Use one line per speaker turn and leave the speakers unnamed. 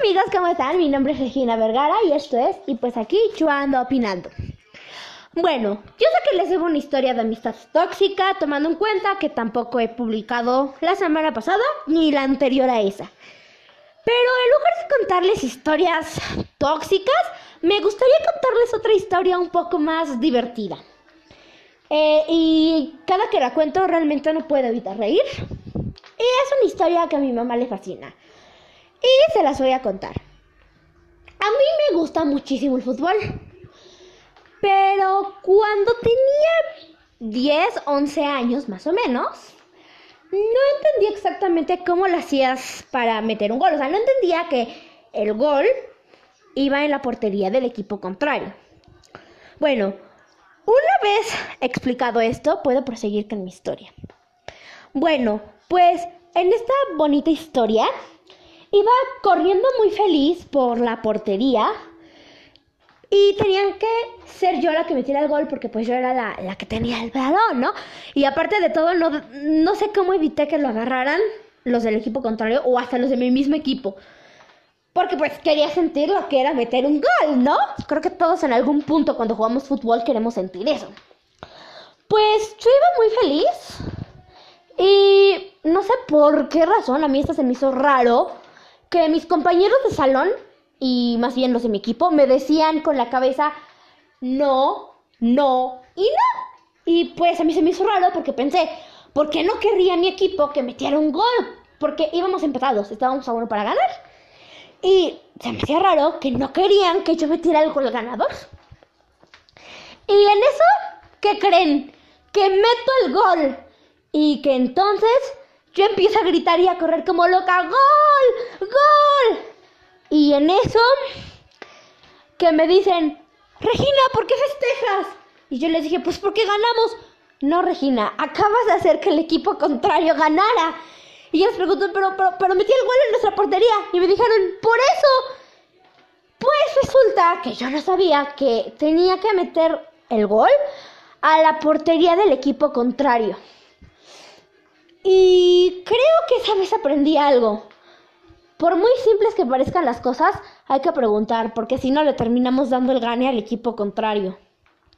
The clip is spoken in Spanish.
amigos, ¿cómo están? Mi nombre es Regina Vergara y esto es, y pues aquí yo ando opinando. Bueno, yo sé que les debo una historia de amistad tóxica, tomando en cuenta que tampoco he publicado la semana pasada ni la anterior a esa. Pero en lugar de contarles historias tóxicas, me gustaría contarles otra historia un poco más divertida. Eh, y cada que la cuento realmente no puedo evitar reír. Y es una historia que a mi mamá le fascina. Y se las voy a contar. A mí me gusta muchísimo el fútbol. Pero cuando tenía 10, 11 años más o menos, no entendía exactamente cómo lo hacías para meter un gol. O sea, no entendía que el gol iba en la portería del equipo contrario. Bueno, una vez explicado esto, puedo proseguir con mi historia. Bueno, pues en esta bonita historia iba corriendo muy feliz por la portería y tenían que ser yo la que metiera el gol porque pues yo era la, que tenía el balón, ¿no? Y aparte de todo, no, no sé cómo evité que lo agarraran los del equipo contrario o hasta los de mi mismo equipo. Porque pues quería sentir lo que era meter un gol, ¿no? Creo que todos en algún punto cuando jugamos fútbol queremos sentir eso. Pues yo iba muy feliz y no sé por qué razón, a mí esto se me hizo raro que mis compañeros de salón, y más bien los de mi equipo, me decían con la cabeza, no, no y no. Y pues a mí se me hizo raro porque pensé, ¿por qué no querría mi equipo que metiera un gol? Porque íbamos empatados, estábamos a uno para ganar. Y se me hacía raro que no querían que yo metiera el gol ganador. Y en eso, ¿qué creen? Que meto el gol. Y que entonces yo empiezo a gritar y a correr como loca, ¡Gol! ¡Gol! Y en eso, que me dicen, Regina, ¿por qué festejas? Y yo les dije, pues porque ganamos. No, Regina, acabas de hacer que el equipo contrario ganara. Y yo les pregunto, pero, pero, pero metí el gol en nuestra portería. Y me dijeron, por eso. Pues resulta que yo no sabía que tenía que meter el gol a la portería del equipo contrario. Y creo que esa vez aprendí algo. Por muy simples que parezcan las cosas, hay que preguntar, porque si no le terminamos dando el gane al equipo contrario.